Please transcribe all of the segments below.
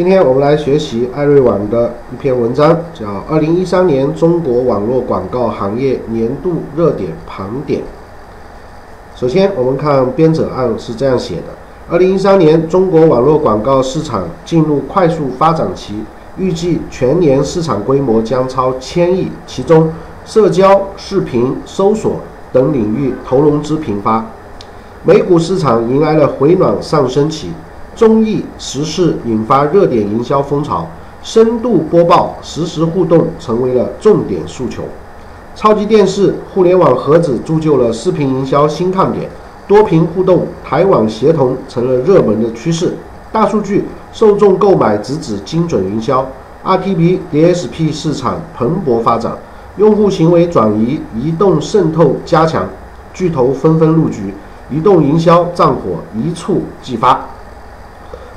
今天我们来学习艾瑞网的一篇文章，叫《二零一三年中国网络广告行业年度热点盘点》。首先，我们看编者案是这样写的：二零一三年中国网络广告市场进入快速发展期，预计全年市场规模将超千亿，其中社交、视频、搜索等领域投融资频发。美股市场迎来了回暖上升期。综艺时事引发热点营销风潮，深度播报、实时互动成为了重点诉求。超级电视、互联网盒子铸就了视频营销新看点，多屏互动、台网协同成了热门的趋势。大数据、受众购买直指精准营销，RTB、DSP 市场蓬勃发展，用户行为转移、移动渗透加强，巨头纷纷入局，移动营销战火一触即发。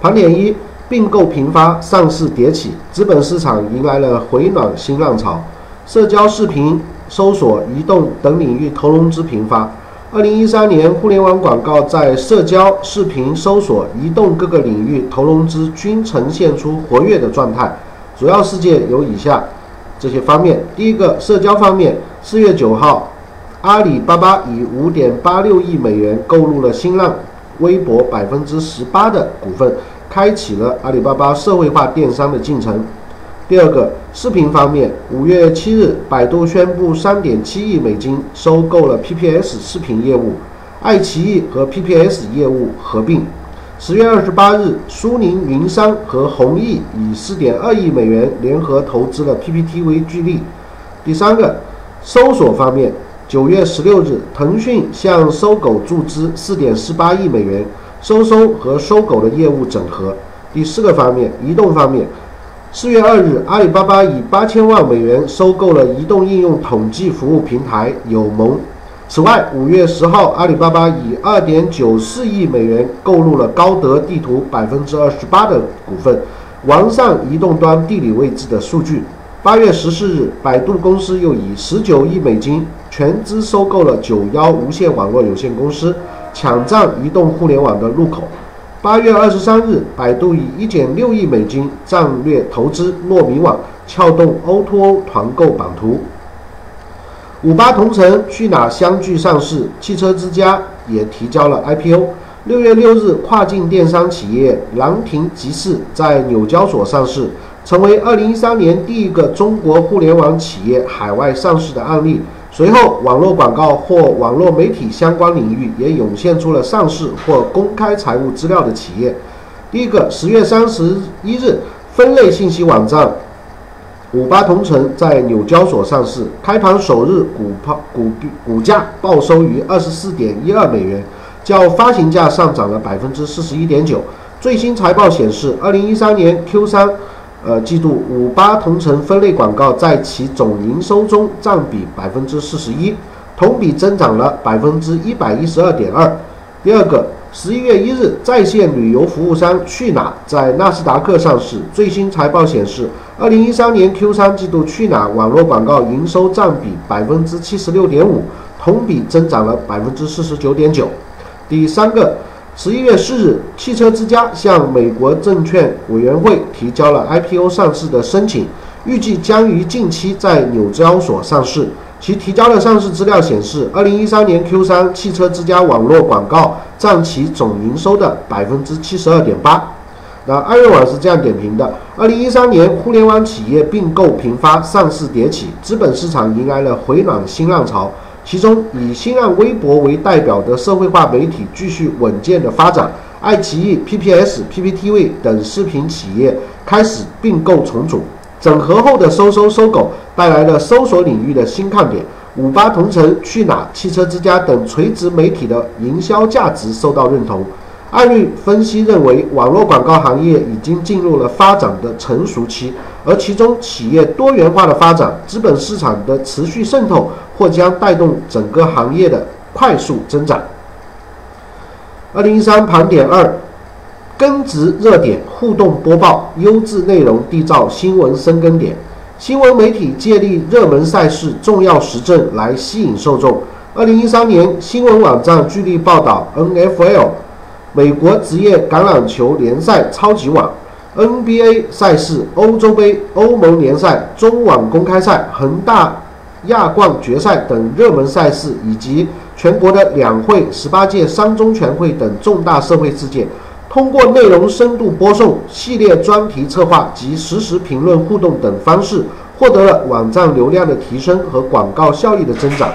盘点一：并购频发，上市迭起，资本市场迎来了回暖新浪潮。社交视频、搜索、移动等领域投融资频发。二零一三年，互联网广告在社交视频、搜索、移动各个领域投融资均呈现出活跃的状态。主要事件有以下这些方面：第一个，社交方面，四月九号，阿里巴巴以五点八六亿美元购入了新浪。微博百分之十八的股份，开启了阿里巴巴社会化电商的进程。第二个，视频方面，五月七日，百度宣布三点七亿美金收购了 PPS 视频业务，爱奇艺和 PPS 业务合并。十月二十八日，苏宁云商和弘毅以四点二亿美元联合投资了 PPTV 巨力。第三个，搜索方面。九月十六日，腾讯向搜狗注资四点四八亿美元，搜搜和搜狗的业务整合。第四个方面，移动方面，四月二日，阿里巴巴以八千万美元收购了移动应用统计服务平台友盟。此外，五月十号，阿里巴巴以二点九四亿美元购入了高德地图百分之二十八的股份，完善移动端地理位置的数据。八月十四日，百度公司又以十九亿美金全资收购了九幺无线网络有限公司，抢占移动互联网的入口。八月二十三日，百度以一点六亿美金战略投资糯米网，撬动 O2O 团购版图。五八同城、去哪相继上市，汽车之家也提交了 IPO。六月六日，跨境电商企业兰亭集市在纽交所上市。成为二零一三年第一个中国互联网企业海外上市的案例。随后，网络广告或网络媒体相关领域也涌现出了上市或公开财务资料的企业。第一个，十月三十一日，分类信息网站五八同城在纽交所上市，开盘首日股抛股股价报收于二十四点一二美元，较发行价上涨了百分之四十一点九。最新财报显示，二零一三年 Q 三。呃，季度五八同城分类广告在其总营收中占比百分之四十一，同比增长了百分之一百一十二点二。第二个，十一月一日，在线旅游服务商去哪在纳斯达克上市。最新财报显示，二零一三年 Q 三季度去哪网络广告营收占比百分之七十六点五，同比增长了百分之四十九点九。第三个。十一月四日，汽车之家向美国证券委员会提交了 IPO 上市的申请，预计将于近期在纽交所上市。其提交的上市资料显示，二零一三年 Q 三，汽车之家网络广告占其总营收的百分之七十二点八。那艾瑞网是这样点评的：二零一三年，互联网企业并购频发，上市迭起，资本市场迎来了回暖新浪潮。其中，以新浪微博为代表的社会化媒体继续稳健的发展，爱奇艺、PPS、PPTV 等视频企业开始并购重组，整合后的搜搜、搜狗带来了搜索领域的新看点。五八同城、去哪、汽车之家等垂直媒体的营销价值受到认同。艾瑞分析认为，网络广告行业已经进入了发展的成熟期，而其中企业多元化的发展、资本市场的持续渗透，或将带动整个行业的快速增长。二零一三盘点二，根植热点互动播报，优质内容缔造新闻生根点。新闻媒体借力热门赛事、重要时政来吸引受众。二零一三年，新闻网站聚力报道 NFL。美国职业橄榄球联赛超级碗，NBA 赛事、欧洲杯、欧盟联赛、中网公开赛、恒大亚冠决赛等热门赛事，以及全国的两会、十八届三中全会等重大社会事件，通过内容深度播送、系列专题策划及实时评论互动等方式，获得了网站流量的提升和广告效益的增长。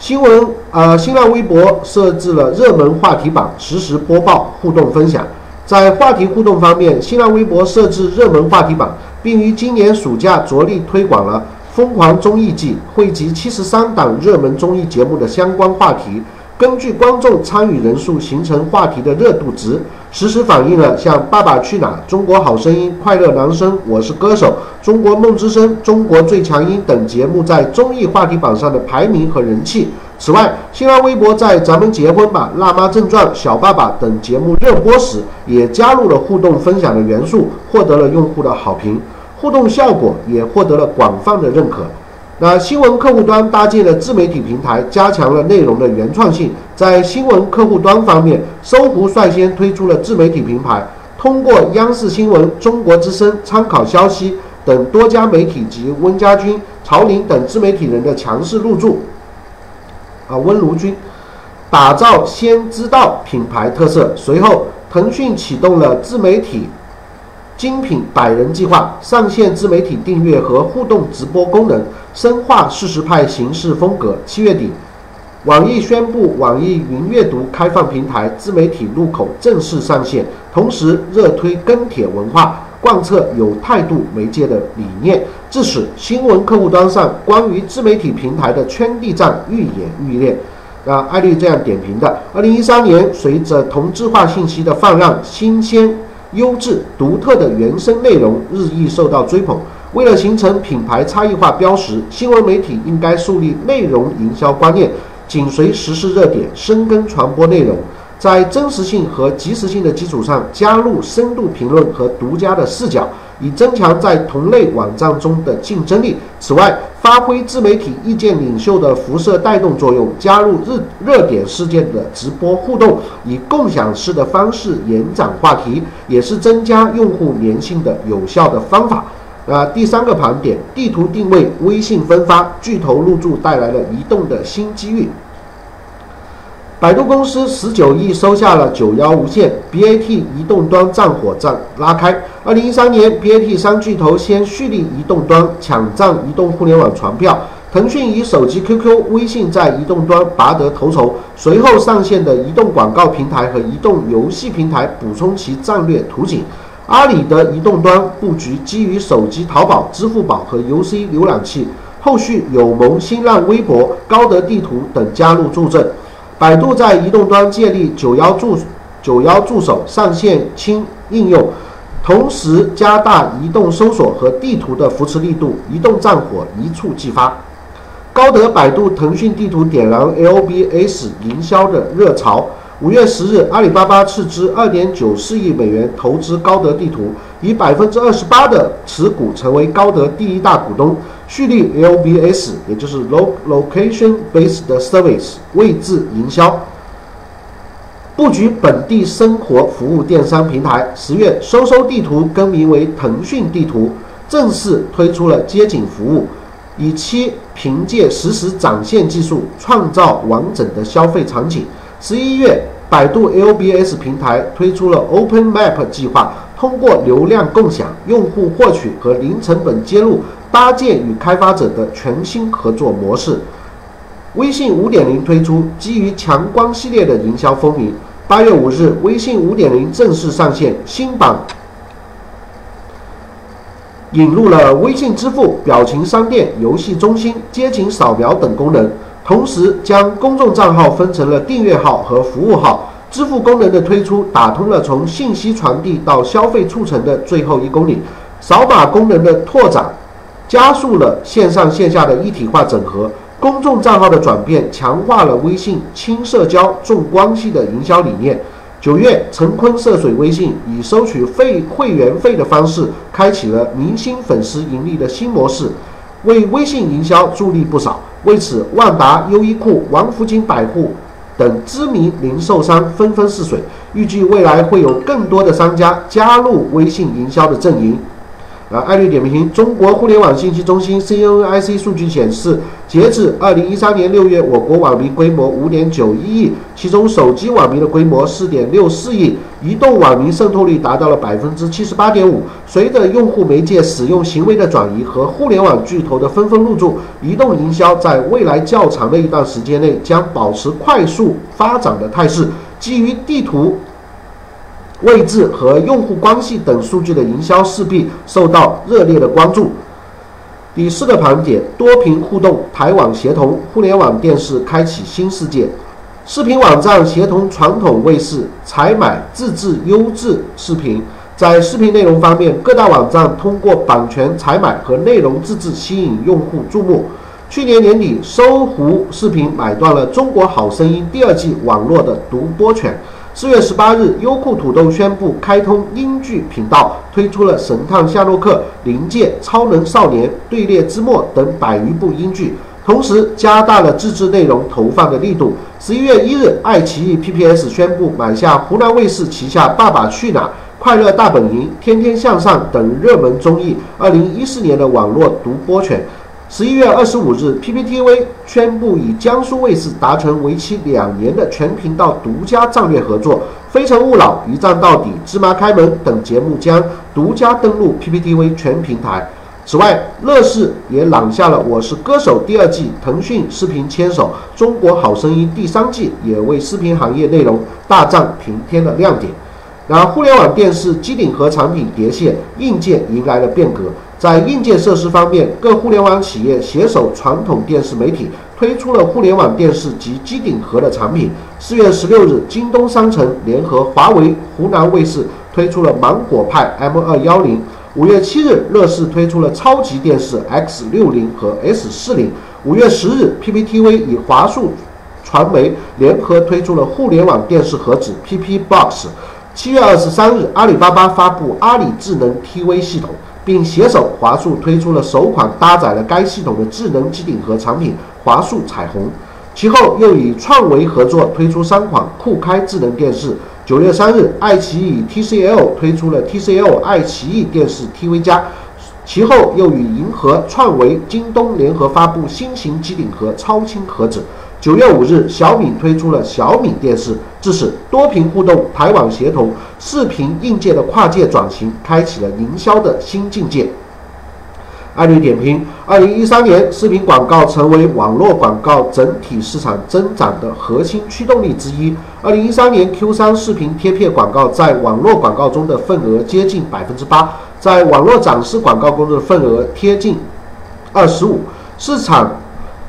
新闻，呃，新浪微博设置了热门话题榜，实时播报、互动分享。在话题互动方面，新浪微博设置热门话题榜，并于今年暑假着力推广了《疯狂综艺季》，汇集七十三档热门综艺节目的相关话题。根据观众参与人数形成话题的热度值，实时反映了像《爸爸去哪儿》《中国好声音》《快乐男声》《我是歌手》《中国梦之声》《中国最强音》等节目在综艺话题榜上的排名和人气。此外，新浪微博在《咱们结婚吧》《辣妈正传》《小爸爸》等节目热播时，也加入了互动分享的元素，获得了用户的好评，互动效果也获得了广泛的认可。那新闻客户端搭建了自媒体平台，加强了内容的原创性。在新闻客户端方面，搜狐率先推出了自媒体平台，通过央视新闻、中国之声、参考消息等多家媒体及温家军、曹林等自媒体人的强势入驻，啊，温如军，打造先知道品牌特色。随后，腾讯启动了自媒体。精品百人计划上线自媒体订阅和互动直播功能，深化事实派形式风格。七月底，网易宣布网易云阅读开放平台自媒体入口正式上线，同时热推跟帖文化，贯彻有态度媒介的理念，致使新闻客户端上关于自媒体平台的圈地战愈演愈烈。啊，艾丽这样点评的：二零一三年，随着同质化信息的泛滥，新鲜。优质独特的原生内容日益受到追捧。为了形成品牌差异化标识，新闻媒体应该树立内容营销观念，紧随时事热点，深耕传播内容，在真实性和及时性的基础上，加入深度评论和独家的视角。以增强在同类网站中的竞争力。此外，发挥自媒体意见领袖的辐射带动作用，加入热热点事件的直播互动，以共享式的方式延展话题，也是增加用户粘性的有效的方法。啊，第三个盘点，地图定位，微信分发，巨头入驻带来了移动的新机遇。百度公司十九亿收下了九幺无线，BAT 移动端战火战拉开。二零一三年，BAT 三巨头先蓄力移动端，抢占移动互联网传票。腾讯以手机 QQ、微信在移动端拔得头筹，随后上线的移动广告平台和移动游戏平台补充其战略图景。阿里的移动端布局基于手机淘宝、支付宝和 UC 浏览器，后续有盟、新浪微博、高德地图等加入助阵。百度在移动端建立九幺助九幺助手上线轻应用，同时加大移动搜索和地图的扶持力度，移动战火一触即发。高德、百度、腾讯地图点燃 LBS 营销的热潮。五月十日，阿里巴巴斥资二点九四亿美元投资高德地图，以百分之二十八的持股成为高德第一大股东。蓄力 LBS，也就是 Location Based Service 位置营销，布局本地生活服务电商平台。十月，搜搜地图更名为腾讯地图，正式推出了街景服务，以期凭借实时展现技术，创造完整的消费场景。十一月，百度 LBS 平台推出了 Open Map 计划，通过流量共享、用户获取和零成本接入。搭建与开发者的全新合作模式。微信五点零推出基于强光系列的营销风云。八月五日，微信五点零正式上线，新版引入了微信支付、表情商店、游戏中心、街景扫描等功能，同时将公众账号分成了订阅号和服务号。支付功能的推出，打通了从信息传递到消费促成的最后一公里。扫码功能的拓展。加速了线上线下的一体化整合，公众账号的转变强化了微信轻社交重关系的营销理念。九月，陈坤涉水微信，以收取费会员费的方式，开启了明星粉丝盈利的新模式，为微信营销助力不少。为此，万达、优衣库、王府井百货、等知名零售商纷纷试水，预计未来会有更多的商家加入微信营销的阵营。啊，艾略点评：中国互联网信息中心 （CNNIC） 数据显示，截至二零一三年六月，我国网民规模五点九一亿，其中手机网民的规模四点六四亿，移动网民渗透率达到了百分之七十八点五。随着用户媒介使用行为的转移和互联网巨头的纷纷入驻，移动营销在未来较长的一段时间内将保持快速发展的态势。基于地图。位置和用户关系等数据的营销势必受到热烈的关注。第四个盘点：多屏互动，台网协同互联网电视开启新世界。视频网站协同传统卫视采买自制优质视频。在视频内容方面，各大网站通过版权采买和内容自制吸引用户注目。去年年底，搜狐视频买断了《中国好声音》第二季网络的独播权。四月十八日，优酷土豆宣布开通英剧频道，推出了《神探夏洛克》《灵界》《超能少年》《队列之末》等百余部英剧，同时加大了自制内容投放的力度。十一月一日，爱奇艺 PPS 宣布买下湖南卫视旗下《爸爸去哪儿》《快乐大本营》《天天向上》等热门综艺二零一四年的网络独播权。十一月二十五日，PPTV 宣布与江苏卫视达成为期两年的全频道独家战略合作，《非诚勿扰》《一站到底》《芝麻开门》等节目将独家登陆 PPTV 全平台。此外，乐视也揽下了《我是歌手》第二季，腾讯视频牵手《中国好声音》第三季，也为视频行业内容大战平添了亮点。然而，互联网电视机顶盒产品迭现，硬件迎来了变革。在硬件设施方面，各互联网企业携手传统电视媒体，推出了互联网电视及机顶盒的产品。四月十六日，京东商城联合华为、湖南卫视推出了芒果派 M 二幺零。五月七日，乐视推出了超级电视 X 六零和 S 四零。五月十日，PPTV 与华数传媒联合推出了互联网电视盒子 PP Box。七月二十三日，阿里巴巴发布阿里智能 TV 系统。并携手华数推出了首款搭载了该系统的智能机顶盒产品华数彩虹，其后又与创维合作推出三款酷开智能电视。九月三日，爱奇艺 TCL 推出了 TCL 爱奇艺电视 TV 加，其后又与银河、创维、京东联合发布新型机顶盒超轻盒子。九月五日，小米推出了小米电视。至此，多屏互动、台网协同、视频硬件的跨界转型，开启了营销的新境界。艾律点评：二零一三年，视频广告成为网络广告整体市场增长的核心驱动力之一。二零一三年 Q 三，视频贴片广告在网络广告中的份额接近百分之八，在网络展示广告中的份额贴近二十五，市场。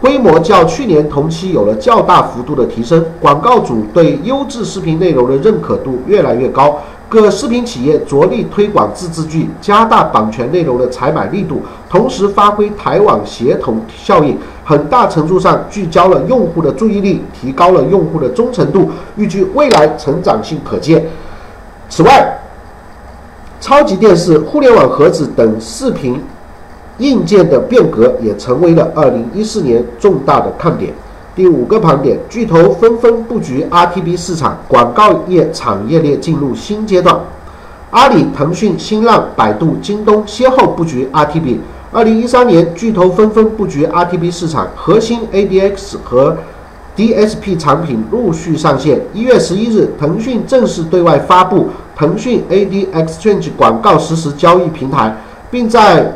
规模较去年同期有了较大幅度的提升，广告主对优质视频内容的认可度越来越高。各视频企业着力推广自制剧，加大版权内容的采买力度，同时发挥台网协同效应，很大程度上聚焦了用户的注意力，提高了用户的忠诚度，预计未来成长性可见。此外，超级电视、互联网盒子等视频。硬件的变革也成为了二零一四年重大的看点。第五个盘点，巨头纷纷布局 RTB 市场，广告业产业链进入新阶段。阿里、腾讯、新浪、百度、京东先后布局 RTB。二零一三年，巨头纷纷布局 RTB 市场，核心 ADX 和 DSP 产品陆续上线。一月十一日，腾讯正式对外发布腾讯 ADXchange 广告实时交易平台，并在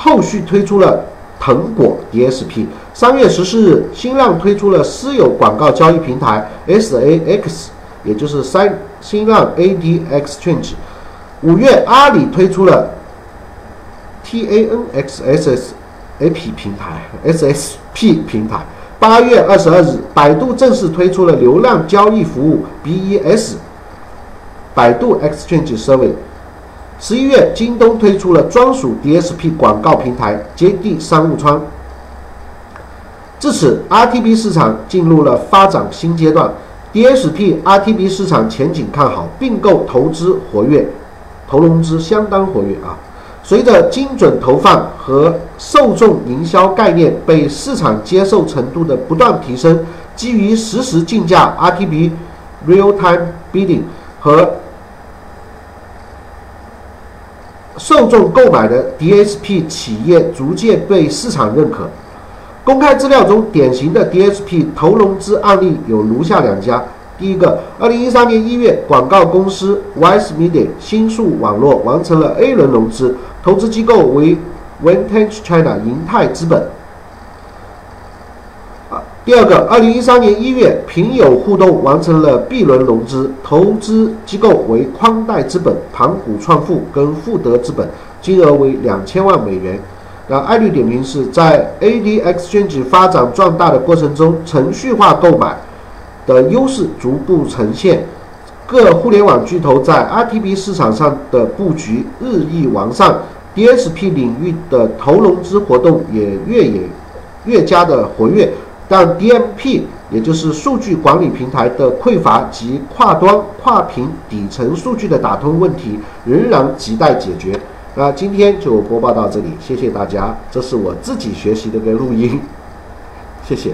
后续推出了腾果 DSP。三月十四日，新浪推出了私有广告交易平台 SAX，也就是三新浪 AD Exchange。五月，阿里推出了 TANXSSAP 平台 SSP 平台。八月二十二日，百度正式推出了流量交易服务 BES，百度 Exchange Service。十一月，京东推出了专属 DSP 广告平台 JD 商务窗。至此，RTB 市场进入了发展新阶段，DSP RTB 市场前景看好，并购投资活跃，投融资相当活跃啊。随着精准投放和受众营销概念被市场接受程度的不断提升。基于实时竞价 （RTB Real Time Bidding） 和受众购买的 DSP 企业逐渐被市场认可。公开资料中典型的 DSP 投融资案例有如下两家：第一个，二零一三年一月，广告公司 Wise Media 新数网络完成了 A 轮融资，投资机构为 Vantage China 银泰资本。第二个，二零一三年一月，平友互动完成了 B 轮融资，投资机构为宽带资本、盘古创富跟富德资本，金额为两千万美元。那艾律点评是在 ADX 圈子发展壮大的过程中，程序化购买的优势逐步呈现，各互联网巨头在 RTB 市场上的布局日益完善，DSP 领域的投融资活动也越演越加的活跃，但 DMP 也就是数据管理平台的匮乏及跨端跨屏底层数据的打通问题仍然亟待解决。那今天就播报到这里，谢谢大家。这是我自己学习的一个录音，谢谢。